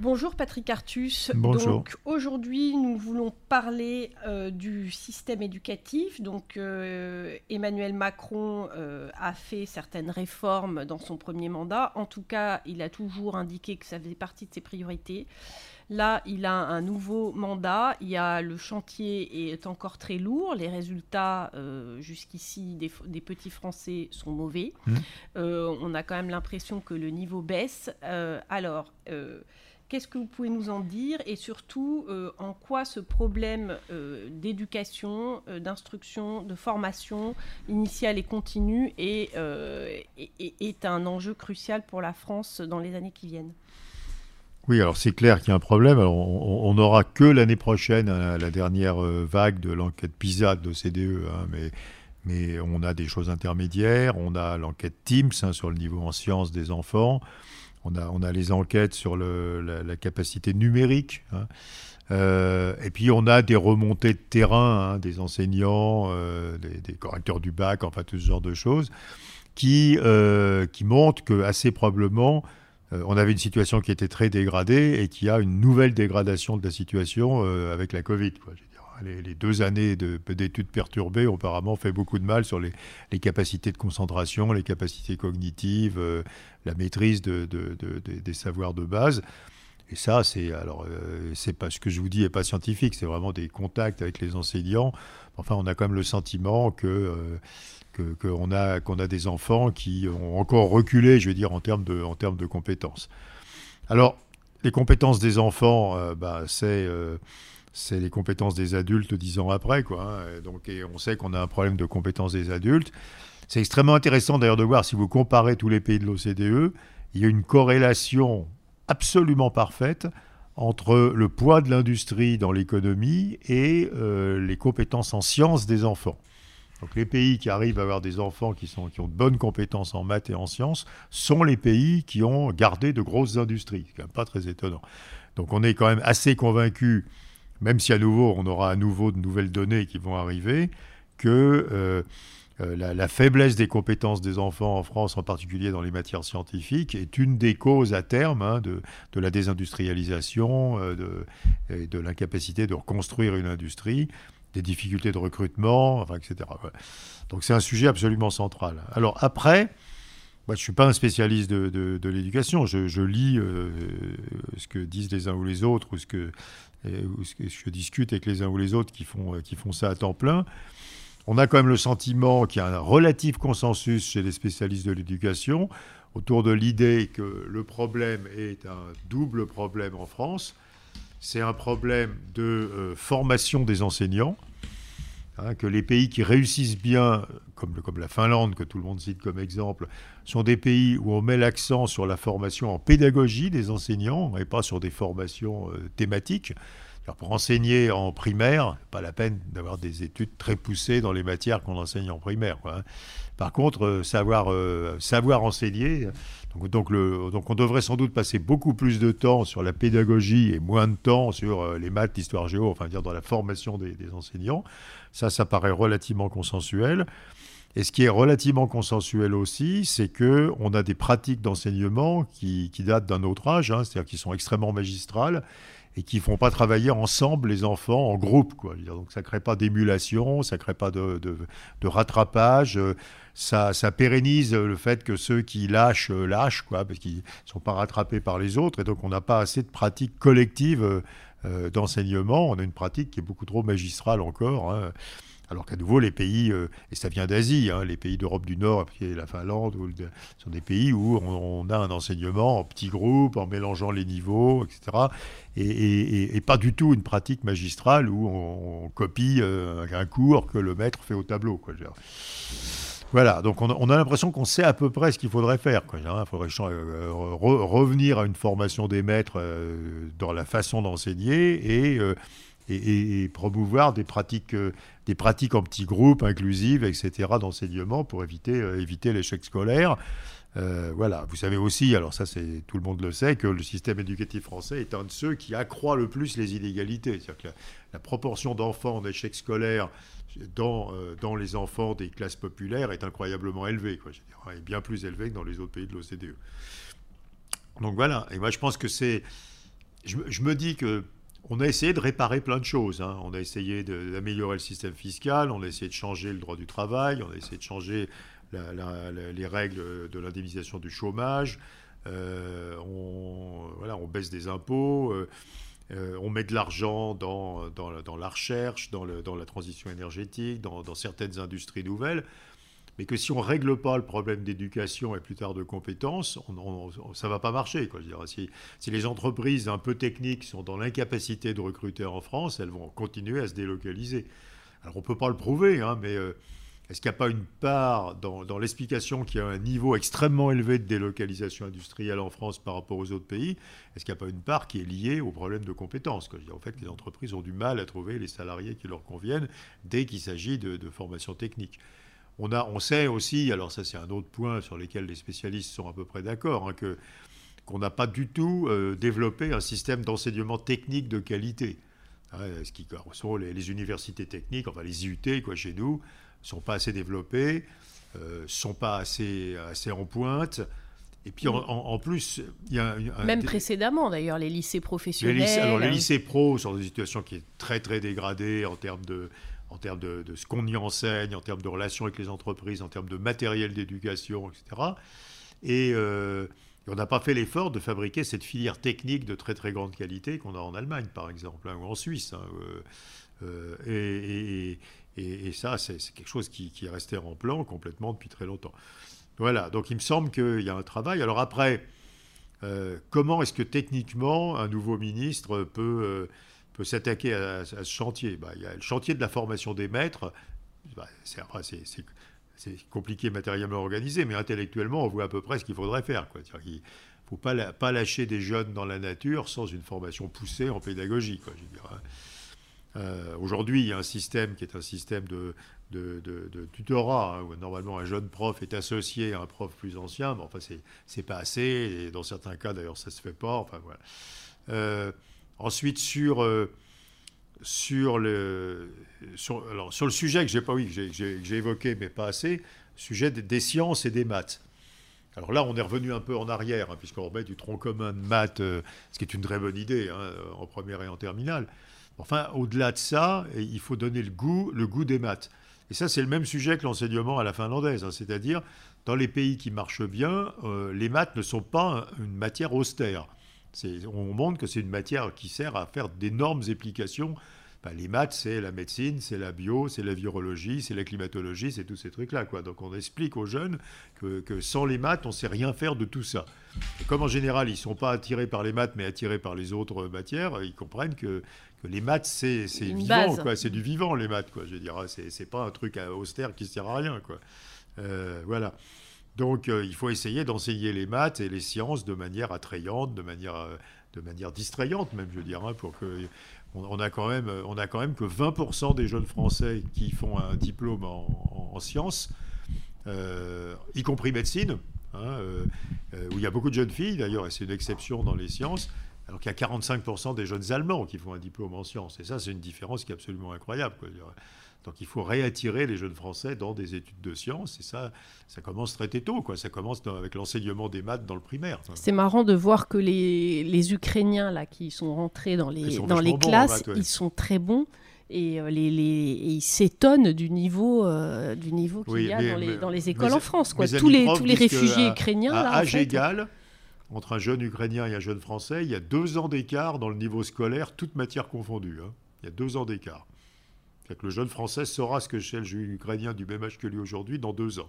Bonjour Patrick Artus. Bonjour. Donc aujourd'hui, nous voulons parler euh, du système éducatif. Donc euh, Emmanuel Macron euh, a fait certaines réformes dans son premier mandat. En tout cas, il a toujours indiqué que ça faisait partie de ses priorités. Là, il a un nouveau mandat. Il y a, le chantier est encore très lourd. Les résultats jusqu'ici des, petits Français sont mauvais. Mmh. on a quand même l'impression que le niveau baisse. alors, Qu'est-ce que vous pouvez nous en dire et surtout euh, en quoi ce problème euh, d'éducation, euh, d'instruction, de formation initiale et continue est, un enjeu crucial pour la France dans les années qui viennent? Oui, alors c'est clair qu'il y a un problème. on n'aura que l'année prochaine hein, la dernière vague de l'enquête PISA de l'OCDE, hein, mais, mais on a des choses intermédiaires. On a l'enquête TIMS hein, sur le niveau en sciences des enfants. On a, on a les enquêtes sur la, capacité numérique. Hein. Euh, et puis on a des remontées de terrain, hein, des enseignants, euh, des, correcteurs du bac, enfin tout ce genre de choses, qui, euh, qui montrent que assez probablement on avait une situation qui était très dégradée et qui a une nouvelle dégradation de la situation avec la Covid. Les, deux années d'études perturbées ont apparemment fait beaucoup de mal sur les, capacités de concentration, les capacités cognitives, euh, la maîtrise des savoirs de base. Et ça, c'est alors euh, c'est pas ce que je vous dis n'est pas scientifique, c'est vraiment des contacts avec les enseignants. Enfin, on a quand même le sentiment que euh, qu'on a a des enfants qui ont encore reculé, je veux dire en termes de en termes de compétences. Alors, les compétences des enfants, bah, c'est c'est les compétences des adultes dix ans après. Quoi, hein. donc, et on sait qu'on a un problème de compétences des adultes. C'est extrêmement intéressant d'ailleurs de voir, si vous comparez tous les pays de l'OCDE, il y a une corrélation absolument parfaite entre le poids de l'industrie dans l'économie et euh, les compétences en sciences des enfants. Donc les pays qui arrivent à avoir des enfants qui, sont, qui ont de bonnes compétences en maths et en sciences sont les pays qui ont gardé de grosses industries. C'est quand même pas très étonnant. Donc on est quand même assez convaincu même si à nouveau on aura à nouveau de nouvelles données qui vont arriver, que euh, euh, la, faiblesse des compétences des enfants en France, en particulier dans les matières scientifiques, est une des causes à terme hein, de, la désindustrialisation, euh, de, de l'incapacité de reconstruire une industrie, des difficultés de recrutement, etc. Donc c'est un sujet absolument central. Alors après, moi, je ne suis pas un spécialiste de, l'éducation. Je, lis ce que disent les uns ou les autres ou ce que je discute avec les uns ou les autres qui font, euh, qui font ça à temps plein, on a quand même le sentiment qu'il y a un relatif consensus chez les spécialistes de l'éducation autour de l'idée que le problème est un double problème en France. C'est un problème de euh, formation des enseignants, hein, que les pays qui réussissent bien, comme, la Finlande, que tout le monde cite comme exemple, sont des pays où on met l'accent sur la formation en pédagogie des enseignants et pas sur des formations euh, thématiques. Pour enseigner en primaire, pas la peine d'avoir des études très poussées dans les matières qu'on enseigne en primaire. Hein. Par contre, euh, savoir, euh, savoir enseigner, donc, on devrait sans doute passer beaucoup plus de temps sur la pédagogie et moins de temps sur les maths, l'histoire géo, enfin dire dans la formation des, des enseignants. Ça, ça paraît relativement consensuel. Et ce qui est relativement consensuel aussi, c'est que on a des pratiques d'enseignement qui, datent d'un autre âge, hein, c'est-à-dire qui sont extrêmement magistrales et qui ne font pas travailler ensemble les enfants en groupe. Quoi. Donc ça ne crée pas d'émulation, ça ne crée pas de, rattrapage, ça, ça, pérennise le fait que ceux qui lâchent, lâchent, quoi, parce qu'ils ne sont pas rattrapés par les autres, et donc on n'a pas assez de pratiques collectives euh, d'enseignement, on a une pratique qui est beaucoup trop magistrale encore. Hein. Alors qu'à nouveau, les pays, euh, et ça vient d'Asie, hein, les pays d'Europe du Nord, puis la Finlande, sont des pays où on, a un enseignement en petits groupes, en mélangeant les niveaux, etc. Et, pas du tout une pratique magistrale où on, copie euh, un cours que le maître fait au tableau. Voilà, donc on a, l'impression qu'on sait à peu près ce qu'il faudrait faire. Il faudrait euh, revenir à une formation des maîtres dans la façon d'enseigner et et, promouvoir des pratiques, euh, des pratiques en petits groupes, inclusives, etc., d'enseignement pour éviter, euh, éviter l'échec scolaire. Euh, voilà, vous savez aussi, alors ça c'est tout le monde le sait, que le système éducatif français est un de ceux qui accroît le plus les inégalités. C'est-à-dire que la, proportion d'enfants en échec scolaire dans, dans les enfants des classes populaires est incroyablement élevée, quoi, est bien plus élevée que dans les autres pays de l'OCDE. Donc voilà, et moi je pense que c'est je, me dis que on a essayé de réparer plein de choses. Hein. On a essayé d'améliorer le système fiscal, on a essayé de changer le droit du travail, on a essayé de changer les règles de l'indemnisation du chômage. Euh, on, voilà, on baisse des impôts. Euh, euh, on met de l'argent dans, dans, la recherche, dans, le, dans, la transition énergétique, dans, dans certaines industries nouvelles mais que si on ne règle pas le problème d'éducation et plus tard de compétences, ça ne va pas marcher. Quoi. si, si, les entreprises un peu techniques sont dans l'incapacité de recruter en France, elles vont continuer à se délocaliser. Alors on ne peut pas le prouver, hein, mais euh, est-ce qu'il n'y a pas une part dans, l'explication qu'il y a un niveau extrêmement élevé de délocalisation industrielle en France par rapport aux autres pays Est-ce qu'il n'y a pas une part qui est liée au problème de compétences quoi? En fait, les entreprises ont du mal à trouver les salariés qui leur conviennent dès qu'il s'agit de, de formation technique. On, a, on sait aussi, alors ça c'est un autre point sur lequel les spécialistes sont à peu près d'accord, hein, que, qu'on n'a pas du tout euh, développé un système d'enseignement technique de qualité. Hein, ce qui sont les, universités techniques, enfin les IUT quoi, chez nous, ne sont pas assez développées, ne euh, sont pas assez, assez en pointe. Et puis en, plus, il y a même précédemment d'ailleurs les lycées professionnels. Les lycées, alors les lycées pro sont dans une situation qui est très très dégradée en termes de en termes de, ce qu'on y enseigne, en termes de relations avec les entreprises, en termes de matériel d'éducation, etc. Et euh, on n'a pas fait l'effort de fabriquer cette filière technique de très très grande qualité qu'on a en Allemagne, par exemple, hein, ou en Suisse. Hein, euh, euh, et, ça, c'est quelque chose qui, est resté en plan complètement depuis très longtemps. Voilà, donc il me semble qu'il y a un travail. Alors après, comment est-ce que techniquement un nouveau ministre peut s'attaquer à, ce chantier bah, Il y a le chantier de la formation des maîtres. Bah, c'est, compliqué matériellement organisé, mais intellectuellement, on voit à peu près ce qu'il faudrait faire. Il ne faut pas, lâcher des jeunes dans la nature sans une formation poussée en pédagogie. Quoi, hein. euh, aujourd'hui, il y a un système qui est un système de, tutorat, hein, où normalement un jeune prof est associé à un prof plus ancien, mais enfin, c'est, c'est pas assez, et dans certains cas, d'ailleurs, ça se fait pas. Enfin, voilà. Euh, Ensuite, sur, euh, sur, le, sur, le sujet que j'ai oui, évoqué, mais pas assez, sujet des, sciences et des maths. Alors là, on est revenu un peu en arrière, hein, puisqu'on remet du tronc commun de maths, euh, ce qui est une très bonne idée hein, en première et en terminale. Enfin, au-delà de ça, il faut donner le goût, le goût des maths. Et ça, c'est le même sujet que l'enseignement à la finlandaise, hein, c'est-à-dire dans les pays qui marchent bien, euh, les maths ne sont pas une matière austère. On montre que c'est une matière qui sert à faire d'énormes applications. les maths, c'est la médecine, c'est la bio, c'est la virologie, c'est la climatologie, c'est tous ces trucs-là. Donc on explique aux jeunes que, sans les maths, on ne sait rien faire de tout ça. Et comme en général, ils ne sont pas attirés par les maths, mais attirés par les autres matières, ils comprennent que, les maths, c'est vivant, c'est du vivant, les maths. Quoi. Je veux dire, c'est pas un truc austère qui ne sert à rien. Quoi. Euh, voilà. Donc euh, il faut essayer d'enseigner les maths et les sciences de manière attrayante, de manière, euh, de manière distrayante même, je veux dire, hein, pour que on, a quand même, on a quand même que 20% des jeunes Français qui font un diplôme en, sciences, euh, y compris médecine, hein, où il y a beaucoup de jeunes filles d'ailleurs, et c'est une exception dans les sciences, alors qu'il y a 45% des jeunes Allemands qui font un diplôme en sciences. Et ça, c'est une différence qui est absolument incroyable. Quoi. Donc il faut réattirer les jeunes Français dans des études de sciences, et ça, ça commence très tôt, quoi. Ça commence avec l'enseignement des maths dans le primaire. C'est marrant de voir que les, les, Ukrainiens là qui sont rentrés dans les, dans les classes, ils sont très bons. Et, euh, les, ils s'étonnent du niveau, euh, du niveau qu'il y a dans, les, dans, les, écoles en France. Quoi. Tous, les, tous les réfugiés ukrainiens. À là, âge égal, entre un jeune Ukrainien et un jeune Français, il y a deux ans d'écart dans le niveau scolaire, toutes matières confondues. Hein. Il y a deux ans d'écart le jeune Français saura ce que c'est le jeune Ukrainien du même âge que lui aujourd'hui dans deux ans.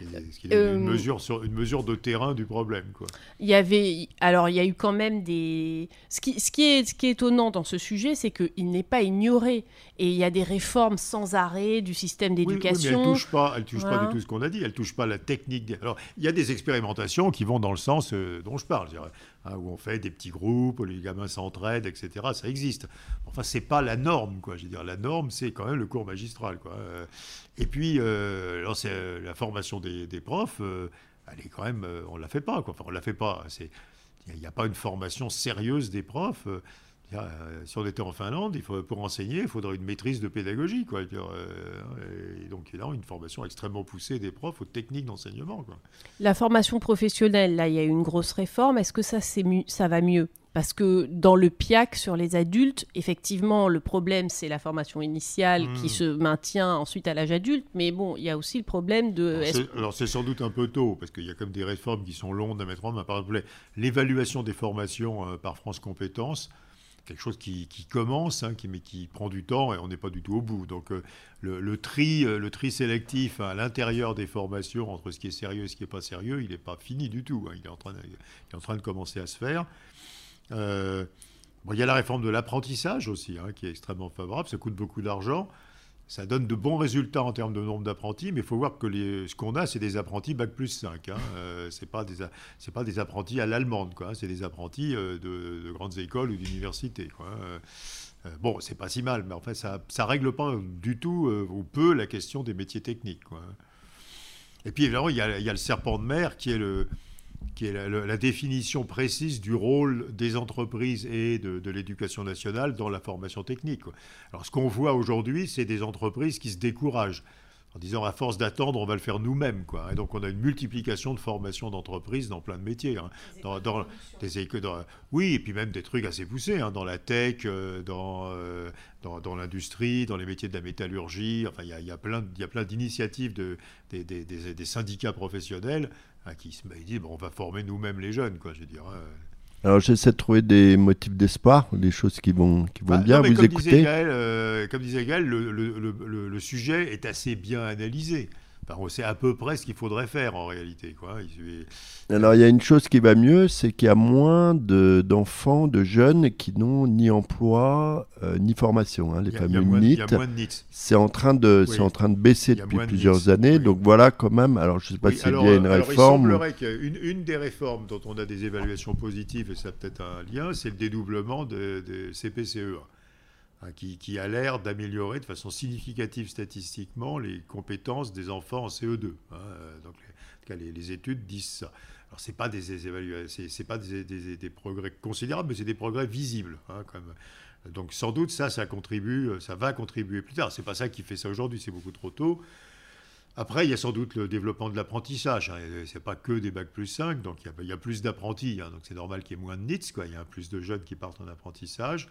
C'est une, euh, mesure sur, une mesure de terrain du problème. Quoi. Il y avait, alors il y a eu quand même des... Ce qui, ce qui, est, ce qui est étonnant dans ce sujet, c'est qu'il n'est pas ignoré. Et il y a des réformes sans arrêt du système d'éducation. Oui, mais elle ne touche, pas, elle touche pas du tout ce qu'on a dit. Elle ne touche pas la technique. Alors, il y a des expérimentations qui vont dans le sens euh, dont je parle. Hein, où on fait des petits groupes, où les gamins s'entraident, etc. Ça existe. Enfin, c'est pas la norme, quoi. Je veux dire, la norme, c'est quand même le cours magistral, quoi. Euh, et puis, euh, euh, la formation des, profs, elle est quand même, on la fait pas, quoi. Enfin, on la fait pas. Il n'y a, pas une formation sérieuse des profs. Si on était en Finlande, il faut, pour enseigner, il faudrait une maîtrise de pédagogie. Quoi. Et donc, il y a une formation extrêmement poussée des profs aux techniques d'enseignement. La formation professionnelle, là, il y a eu une grosse réforme. Est-ce que ça, ça va mieux? Parce que dans le PIAC sur les adultes, effectivement, le problème, c'est la formation initiale qui hmm. se maintient ensuite à l'âge adulte. Mais bon, il y a aussi le problème de... Alors c'est sans doute un peu tôt, parce qu'il y a comme des réformes qui sont longues à mettre en main. Par exemple, l'évaluation des formations euh, par France Compétences, quelque chose qui, commence, hein, qui, mais qui prend du temps et on n'est pas du tout au bout. Donc euh, le, tri, euh, le tri sélectif à l'intérieur des formations entre ce qui est sérieux et ce qui n'est pas sérieux, il n'est pas fini du tout. Hein. Il, est en train de commencer à se faire. Euh, il y a la réforme de l'apprentissage aussi, hein, qui est extrêmement favorable. Ça coûte beaucoup d'argent. Ça donne de bons résultats en termes de nombre d'apprentis, mais il faut voir que ce qu'on a, c'est des apprentis Bac plus 5. Hein. Euh, ce n'est pas, pas, des apprentis à l'allemande, quoi. Hein. c'est des apprentis euh, de, grandes écoles ou d'universités. bon, c'est pas si mal, mais en fait, ça ne règle pas du tout ou peu la question des métiers techniques. Et puis, évidemment, il y, a, le serpent de mer qui est le, qui est la, définition précise du rôle des entreprises et de, l'éducation nationale dans la formation technique. Alors ce qu'on voit aujourd'hui, c'est des entreprises qui se découragent en disant à force d'attendre, on va le faire nous-mêmes. Quoi. Et donc on a une multiplication de formations d'entreprises dans plein de métiers. Hein. Dans, des oui, et puis même des trucs assez poussés, hein, dans la tech, euh, euh, dans, dans, l'industrie, dans les métiers de la métallurgie. Enfin, il y a, y a, plein, d'initiatives de, des, des, des, syndicats professionnels hein, qui se disent bon, on va former nous-mêmes les jeunes. Quoi, je veux dire, alors j'essaie de trouver des motifs d'espoir, des choses qui vont, qui vont bah, bien. vous comme écouter. Disait euh, comme disait Gaël, le, le, le, sujet est assez bien analysé on sait à peu près ce qu'il faudrait faire en réalité. Quoi. Alors il y a une chose qui va mieux, c'est qu'il y a moins d'enfants, de, jeunes qui n'ont ni emploi euh, ni formation. Hein, les fameux NIT. C'est en, train de, en train de baisser depuis plusieurs années. Donc voilà quand même, alors je ne sais pas s'il y a une réforme. Il semblerait qu'une une des réformes dont on a des évaluations positives, et ça a peut-être un lien, c'est le dédoublement de, de CPCE. Hein, qui, a l'air d'améliorer de façon significative statistiquement les compétences des enfants en CE2. Hein, euh, donc, les, les, études disent ça. Alors, ce pas, des, évaluations, c'est, pas des, progrès considérables, mais c'est des progrès visibles. Hein, Donc, sans doute, ça, ça contribue, ça va contribuer plus tard. Ce n'est pas ça qui fait ça aujourd'hui, c'est beaucoup trop tôt. Après, il y a sans doute le développement de l'apprentissage. Ce n'est pas que des bacs plus 5, donc il y a, plus d'apprentis. donc, c'est normal qu'il y ait moins de NITS. Il y a plus de jeunes qui partent en apprentissage.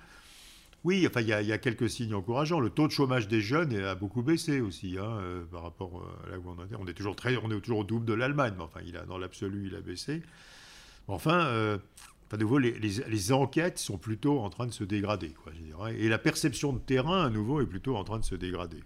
Oui, enfin, il y, a quelques signes encourageants. Le taux de chômage des jeunes a beaucoup baissé aussi, hein, euh, par rapport euh, à là où on est. Toujours, très, on est toujours au double de l'Allemagne, mais enfin, il a, dans l'absolu, il a baissé. Enfin, euh, de nouveau, les, enquêtes sont plutôt en train de se dégrader, quoi. Et la perception de terrain, à nouveau, est plutôt en train de se dégrader.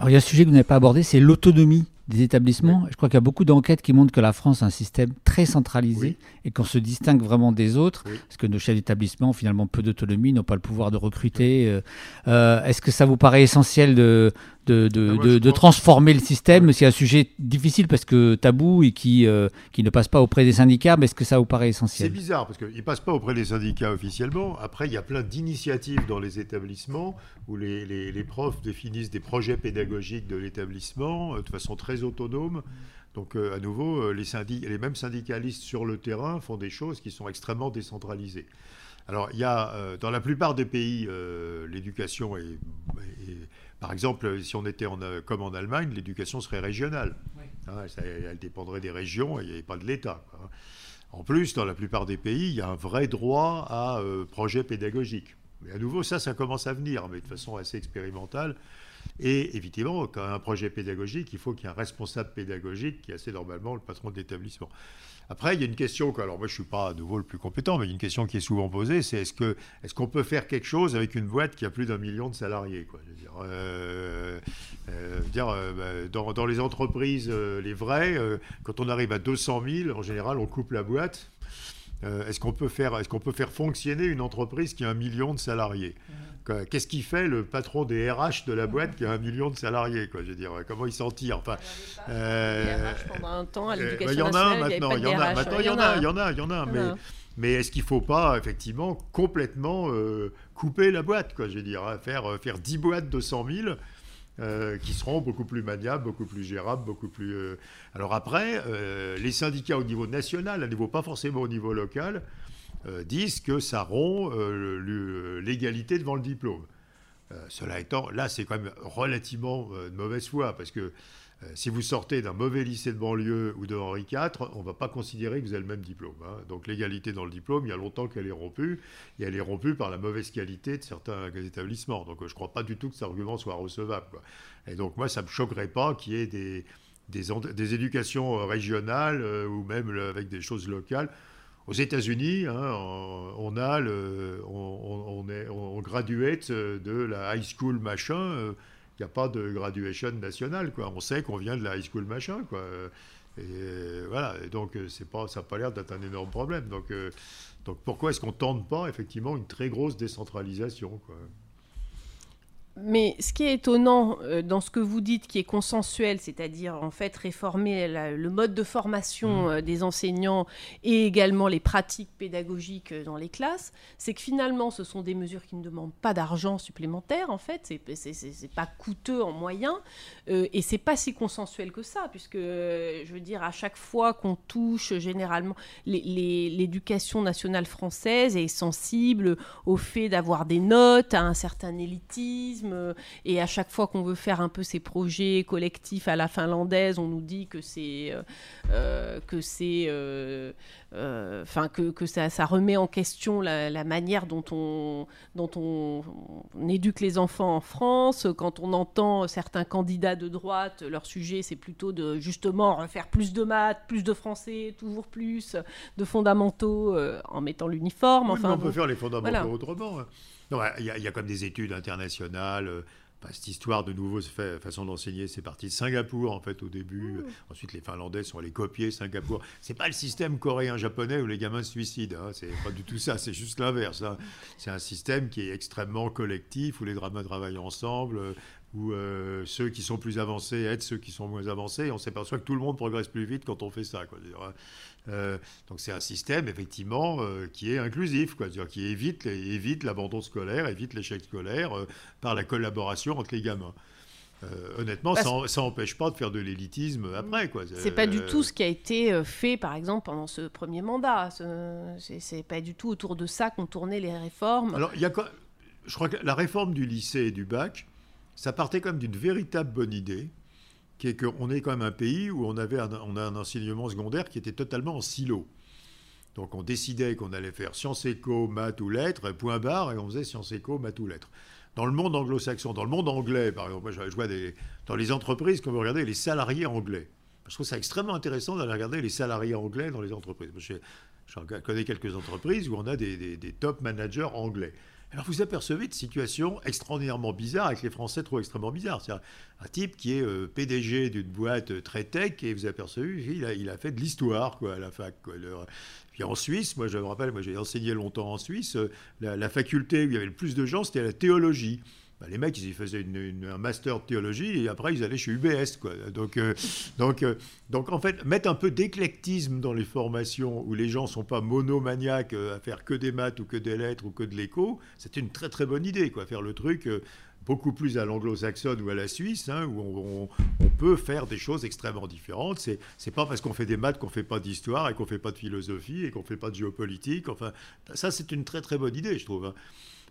Alors, il y a un sujet que vous n'avez pas abordé, c'est l'autonomie des établissements. Je crois qu'il y a beaucoup d'enquêtes qui montrent que la France a un système très centralisé et qu'on se distingue vraiment des autres, parce que nos chefs d'établissement ont finalement peu d'autonomie, n'ont pas le pouvoir de recruter. Euh, euh, est-ce que ça vous paraît essentiel de, de, de, de, transformer le système C'est un sujet difficile parce que tabou et qui, euh, qui ne passe pas auprès des syndicats, mais est-ce que ça vous paraît essentiel? C'est bizarre parce qu'il ne passe pas auprès des syndicats officiellement. Après, il y a plein d'initiatives dans les établissements où les, les, les, profs définissent des projets pédagogiques de l'établissement de façon très autonome. Donc, à nouveau, les, les mêmes syndicalistes sur le terrain font des choses qui sont extrêmement décentralisées. Alors, il y a, dans la plupart des pays, l'éducation est par exemple, si on était en, euh, comme en Allemagne, l'éducation serait régionale. Hein, elle dépendrait des régions et pas de l'État. Hein. En plus, dans la plupart des pays, il y a un vrai droit à euh, projet pédagogique. Mais à nouveau, ça, ça commence à venir, mais de façon assez expérimentale. Et évidemment, quand un projet pédagogique, il faut qu'il y ait un responsable pédagogique qui est assez normalement le patron de l'établissement. Après, il y a une question, alors moi je ne suis pas à nouveau le plus compétent, mais il y a une question qui est souvent posée, c'est est-ce qu'on est qu'on peut faire quelque chose avec une boîte qui a plus d'un million de salariés je veux dire, euh, euh, euh, bah, dans, les entreprises, les vraies, quand on arrive à 200 000, en général, on coupe la boîte. Est-ce qu'on peut, faire, est qu'on peut faire fonctionner une entreprise qui a un million de salariés Qu'est-ce qui fait le patron des RH de la boîte qui a un million de salariés quoi, je veux dire, Comment il s'en tire enfin, euh, pendant un temps à l'éducation Il y en a un maintenant, il y en a maintenant, il y en a, il y en a, il y en a, mais, mais est-ce qu'il ne faut pas effectivement complètement euh, couper la boîte quoi, Je veux dire, hein, faire, euh, faire 10 boîtes de 100 000 qui seront beaucoup plus maniables, beaucoup plus gérables, beaucoup plus... Alors après, les syndicats au niveau national, à niveau pas forcément au niveau local, disent que ça rompt l'égalité devant le diplôme. cela étant, là, c'est quand même relativement de mauvaise foi, parce que euh, si vous sortez d'un mauvais lycée de banlieue ou de Henri IV, on ne va pas considérer que vous avez le même diplôme. Hein. Donc l'égalité dans le diplôme, il y a longtemps qu'elle est rompue, et elle est rompue par la mauvaise qualité de certains établissements. Donc je ne crois pas du tout que cet argument soit recevable. Et donc moi, ça ne me choquerait pas qu'il y ait des, éducations euh, régionales euh, ou même avec des choses locales. Aux États-Unis, hein, on, a le, on, est, on graduate de la high school machin il n'y a pas de graduation nationale. Quoi. On sait qu'on vient de la high school machin. Quoi. Et voilà, et donc c'est pas, ça n'a pas l'air d'être un énorme problème. Donc, euh, pourquoi est-ce qu'on ne tente pas effectivement une très grosse décentralisation quoi? Mais ce qui est étonnant euh, dans ce que vous dites, qui est consensuel, c'est-à-dire en fait réformer le mode de formation mmh. euh, des enseignants et également les pratiques pédagogiques euh, dans les classes, c'est que finalement ce sont des mesures qui ne demandent pas d'argent supplémentaire en fait, c'est pas coûteux en moyens et c'est pas si consensuel que ça, puisque je veux dire à chaque fois qu'on touche généralement l'éducation nationale française est sensible au fait d'avoir des notes, à un certain élitisme euh, et à chaque fois qu'on veut faire un peu ces projets collectifs à la finlandaise, on nous dit que c'est euh, euh, que c'est enfin que, que ça, ça, remet en question la, manière dont on dont on, éduque les enfants en France. Quand on entend certains candidats de droite, leur sujet c'est plutôt de justement refaire plus de maths, plus de français, toujours plus de fondamentaux en mettant l'uniforme. enfin, on peut faire les fondamentaux autrement. Hein. Il y, a comme des études internationales. Euh, cette histoire de nouveau façon d'enseigner, c'est parti de Singapour en fait au début. Mmh. Ensuite, les Finlandais sont allés copier Singapour. C'est pas le système coréen-japonais où les gamins se suicident. Hein. C'est pas du tout ça. C'est juste l'inverse. Hein. C'est un système qui est extrêmement collectif où les dramas travaillent ensemble, où euh, ceux qui sont plus avancés aident ceux qui sont moins avancés. on s'aperçoit que tout le monde progresse plus vite quand on fait ça. Quoi. Euh, donc c'est un système effectivement euh, qui est inclusif, quoi, qui évite, évite l'abandon scolaire, évite l'échec scolaire par la collaboration entre les gamins. honnêtement, ça n'empêche pas de faire de l'élitisme après. C'est pas du tout ce qui a été fait, par exemple, pendant ce premier mandat. C'est pas du tout autour de ça qu'on tournait les réformes. Alors, y a quoi Je crois que la réforme du lycée et du bac, ça partait comme d'une véritable bonne idée qui est qu'on est quand même un pays où on, avait on a un enseignement secondaire qui était totalement en silo. Donc on décidait qu'on allait faire sciences éco, maths ou lettres, point barre, et on faisait sciences éco, maths ou lettres. Dans le monde anglo-saxon, dans le monde anglais, par exemple, je vois des, dans les entreprises, quand vous regardez les salariés anglais, je trouve ça extrêmement intéressant d'aller regarder les salariés anglais dans les entreprises. Je, je connais quelques entreprises où on a des, des top managers anglais. Alors vous apercevez de situations extraordinairement bizarres avec les Français trop extrêmement bizarres. C'est un, type qui est euh, PDG d'une boîte euh, très tech et vous apercevez, il a, fait de l'histoire quoi, à la fac. puis en Suisse, moi je me rappelle, moi j'ai enseigné longtemps en Suisse, euh, la, faculté où il y avait le plus de gens, c'était la théologie. Bah, les mecs, ils faisaient un master de théologie et après, ils allaient chez UBS. Quoi. Donc, euh, donc, euh, donc, en fait, mettre un peu d'éclectisme dans les formations où les gens ne sont pas monomaniaques euh, à faire que des maths ou que des lettres ou que de l'éco, c'est une très très bonne idée. Quoi. Faire le truc beaucoup plus à l'anglo-saxonne ou à la Suisse, hein, où on, peut faire des choses extrêmement différentes. C'est, c'est pas parce qu'on fait des maths qu'on fait pas d'histoire et qu'on fait pas de philosophie et qu'on fait pas de géopolitique. Enfin, ça, c'est une très très bonne idée, je trouve. Hein.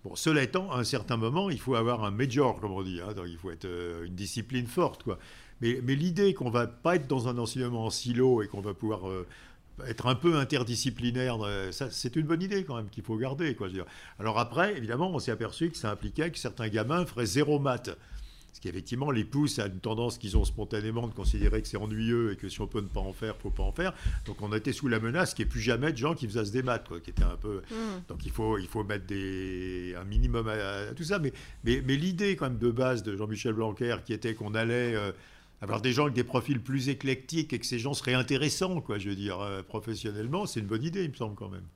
Bon, cela étant, à un certain moment, il faut avoir un major, comme on dit. Hein, donc il faut être euh, une discipline forte. Quoi. Mais, mais l'idée qu'on va pas être dans un enseignement en silo et qu'on va pouvoir euh, être un peu interdisciplinaire, euh, c'est une bonne idée quand même qu'il faut garder. Quoi, Alors après, évidemment, on s'est aperçu que ça impliquait que certains gamins feraient zéro maths. Ce qui effectivement les pousse à une tendance qu'ils ont spontanément de considérer que c'est ennuyeux et que si on peut ne pas en faire, faut pas en faire. Donc on était sous la menace qu'il n'y ait plus jamais de gens qui faisaient des maths, quoi, qui était un peu. Mm. Donc il faut, il faut mettre des, un minimum à, tout ça. Mais, mais, mais l'idée quand même de base de Jean-Michel Blanquer, qui était qu'on allait euh, avoir des gens avec des profils plus éclectiques et que ces gens seraient intéressants, quoi, je veux dire, euh, professionnellement, c'est une bonne idée, il me semble quand même.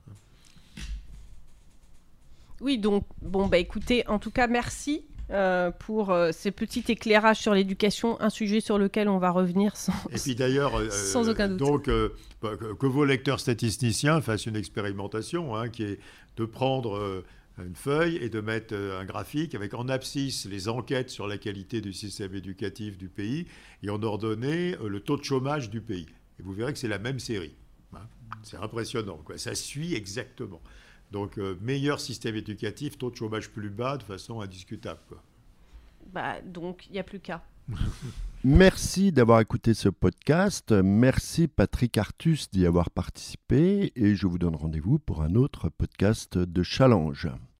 Oui, donc, bon, bah écoutez, en tout cas, merci euh, pour euh, ces petits éclairages sur l'éducation, un sujet sur lequel on va revenir sans, Et puis d'ailleurs, euh, sans aucun doute. Donc, bah, que vos lecteurs statisticiens fassent une expérimentation hein, qui est de prendre une feuille et de mettre un graphique avec en abscisse les enquêtes sur la qualité du système éducatif du pays et en ordonnée le taux de chômage du pays. Et vous verrez que c'est la même série. Hein. C'est impressionnant, quoi. ça suit exactement. Donc, euh, meilleur système éducatif, taux de chômage plus bas, de façon indiscutable. Quoi. Bah, donc, il n'y a plus qu'à. Merci d'avoir écouté ce podcast. Merci Patrick Artus d'y avoir participé. Et je vous donne rendez-vous pour un autre podcast de Challenge.